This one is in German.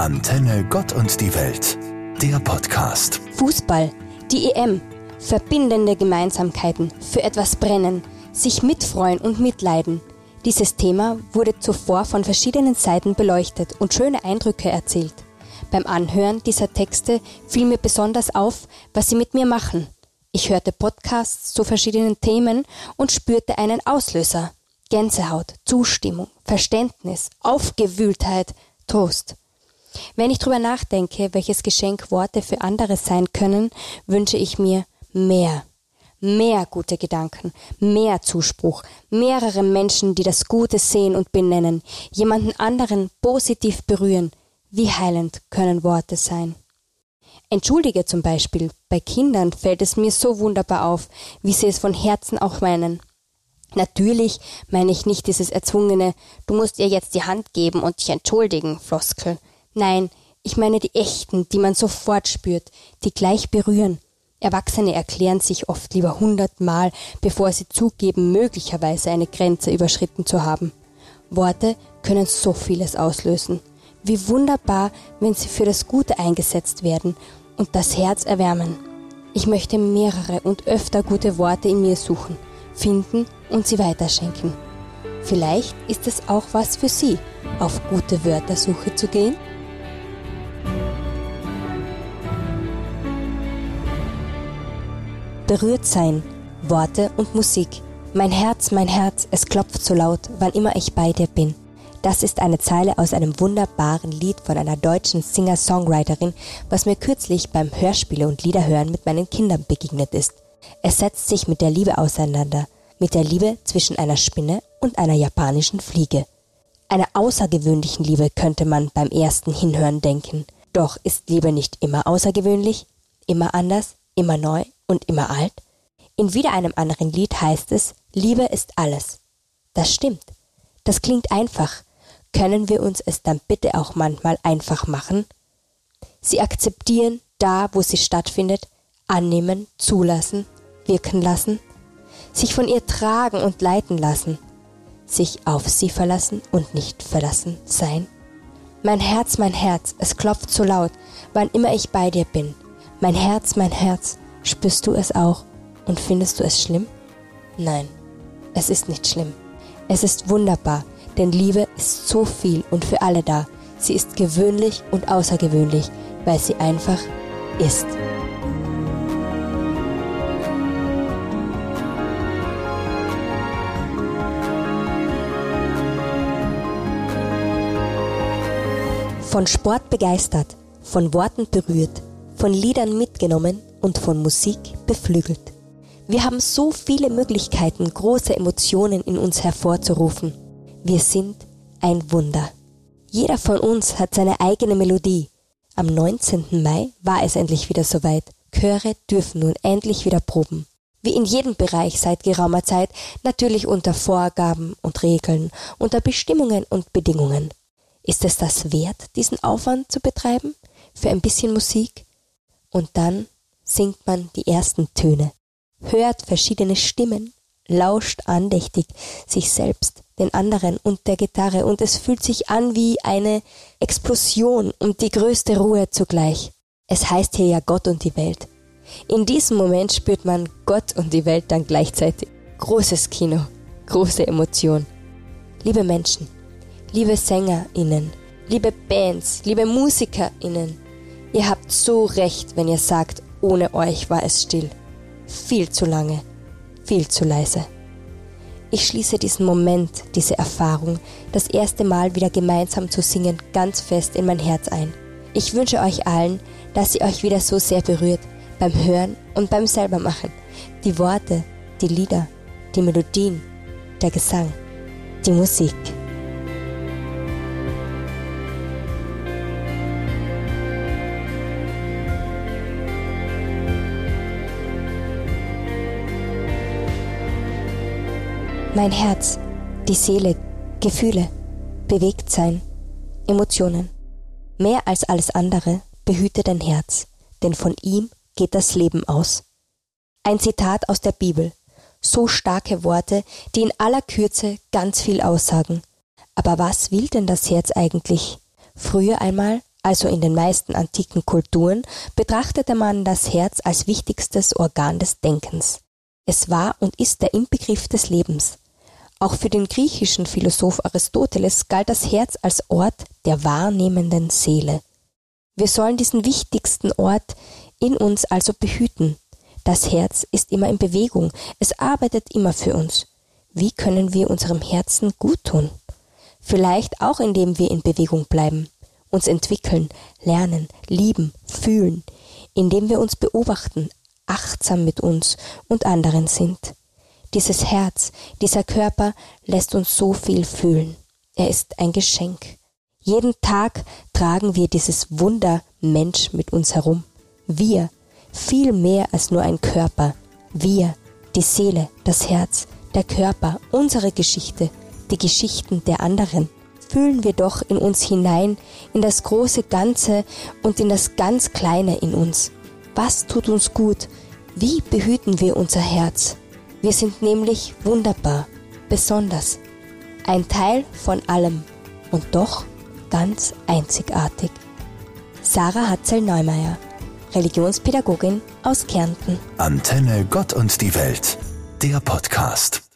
Antenne Gott und die Welt, der Podcast. Fußball, die EM, verbindende Gemeinsamkeiten, für etwas brennen, sich mitfreuen und mitleiden. Dieses Thema wurde zuvor von verschiedenen Seiten beleuchtet und schöne Eindrücke erzählt. Beim Anhören dieser Texte fiel mir besonders auf, was sie mit mir machen. Ich hörte Podcasts zu verschiedenen Themen und spürte einen Auslöser. Gänsehaut, Zustimmung, Verständnis, Aufgewühltheit, Trost. Wenn ich drüber nachdenke, welches Geschenk Worte für andere sein können, wünsche ich mir mehr. Mehr gute Gedanken, mehr Zuspruch, mehrere Menschen, die das Gute sehen und benennen, jemanden anderen positiv berühren. Wie heilend können Worte sein? Entschuldige zum Beispiel, bei Kindern fällt es mir so wunderbar auf, wie sie es von Herzen auch meinen. Natürlich meine ich nicht dieses erzwungene, du musst ihr jetzt die Hand geben und dich entschuldigen, Floskel. Nein, ich meine die echten, die man sofort spürt, die gleich berühren. Erwachsene erklären sich oft lieber hundertmal, bevor sie zugeben, möglicherweise eine Grenze überschritten zu haben. Worte können so vieles auslösen. Wie wunderbar, wenn sie für das Gute eingesetzt werden und das Herz erwärmen. Ich möchte mehrere und öfter gute Worte in mir suchen, finden und sie weiterschenken. Vielleicht ist es auch was für Sie, auf gute Wörtersuche zu gehen? Berührt sein, Worte und Musik. Mein Herz, mein Herz, es klopft so laut, wann immer ich bei dir bin. Das ist eine Zeile aus einem wunderbaren Lied von einer deutschen Singer-Songwriterin, was mir kürzlich beim Hörspiele und Liederhören mit meinen Kindern begegnet ist. Es setzt sich mit der Liebe auseinander, mit der Liebe zwischen einer Spinne und einer japanischen Fliege. Einer außergewöhnlichen Liebe könnte man beim ersten Hinhören denken. Doch ist Liebe nicht immer außergewöhnlich, immer anders, immer neu und immer alt? In wieder einem anderen Lied heißt es, Liebe ist alles. Das stimmt. Das klingt einfach. Können wir uns es dann bitte auch manchmal einfach machen? Sie akzeptieren da, wo sie stattfindet, annehmen, zulassen, wirken lassen, sich von ihr tragen und leiten lassen, sich auf sie verlassen und nicht verlassen sein. Mein Herz, mein Herz, es klopft so laut, wann immer ich bei dir bin. Mein Herz, mein Herz, Spürst du es auch und findest du es schlimm? Nein, es ist nicht schlimm. Es ist wunderbar, denn Liebe ist so viel und für alle da. Sie ist gewöhnlich und außergewöhnlich, weil sie einfach ist. Von Sport begeistert, von Worten berührt, von Liedern mitgenommen und von Musik beflügelt. Wir haben so viele Möglichkeiten, große Emotionen in uns hervorzurufen. Wir sind ein Wunder. Jeder von uns hat seine eigene Melodie. Am 19. Mai war es endlich wieder soweit. Chöre dürfen nun endlich wieder proben. Wie in jedem Bereich seit geraumer Zeit, natürlich unter Vorgaben und Regeln, unter Bestimmungen und Bedingungen. Ist es das wert, diesen Aufwand zu betreiben? Für ein bisschen Musik? Und dann singt man die ersten Töne, hört verschiedene Stimmen, lauscht andächtig sich selbst, den anderen und der Gitarre, und es fühlt sich an wie eine Explosion und die größte Ruhe zugleich. Es heißt hier ja Gott und die Welt. In diesem Moment spürt man Gott und die Welt dann gleichzeitig. Großes Kino, große Emotion. Liebe Menschen, liebe SängerInnen, liebe Bands, liebe MusikerInnen, ihr habt so recht, wenn ihr sagt, ohne euch war es still. Viel zu lange, viel zu leise. Ich schließe diesen Moment, diese Erfahrung, das erste Mal wieder gemeinsam zu singen, ganz fest in mein Herz ein. Ich wünsche euch allen, dass sie euch wieder so sehr berührt beim Hören und beim selbermachen. Die Worte, die Lieder, die Melodien, der Gesang, die Musik. Mein Herz, die Seele, Gefühle, Bewegtsein, Emotionen. Mehr als alles andere behüte dein Herz, denn von ihm geht das Leben aus. Ein Zitat aus der Bibel. So starke Worte, die in aller Kürze ganz viel aussagen. Aber was will denn das Herz eigentlich? Früher einmal, also in den meisten antiken Kulturen, betrachtete man das Herz als wichtigstes Organ des Denkens. Es war und ist der Inbegriff des Lebens. Auch für den griechischen Philosoph Aristoteles galt das Herz als Ort der wahrnehmenden Seele. Wir sollen diesen wichtigsten Ort in uns also behüten. Das Herz ist immer in Bewegung, es arbeitet immer für uns. Wie können wir unserem Herzen gut tun? Vielleicht auch indem wir in Bewegung bleiben uns entwickeln, lernen, lieben, fühlen, indem wir uns beobachten, achtsam mit uns und anderen sind. Dieses Herz, dieser Körper lässt uns so viel fühlen. Er ist ein Geschenk. Jeden Tag tragen wir dieses Wunder Mensch mit uns herum. Wir, viel mehr als nur ein Körper. Wir, die Seele, das Herz, der Körper, unsere Geschichte, die Geschichten der anderen fühlen wir doch in uns hinein, in das große Ganze und in das ganz Kleine in uns. Was tut uns gut? Wie behüten wir unser Herz? Wir sind nämlich wunderbar, besonders, ein Teil von allem und doch ganz einzigartig. Sarah Hatzel-Neumeier, Religionspädagogin aus Kärnten. Antenne Gott und die Welt, der Podcast.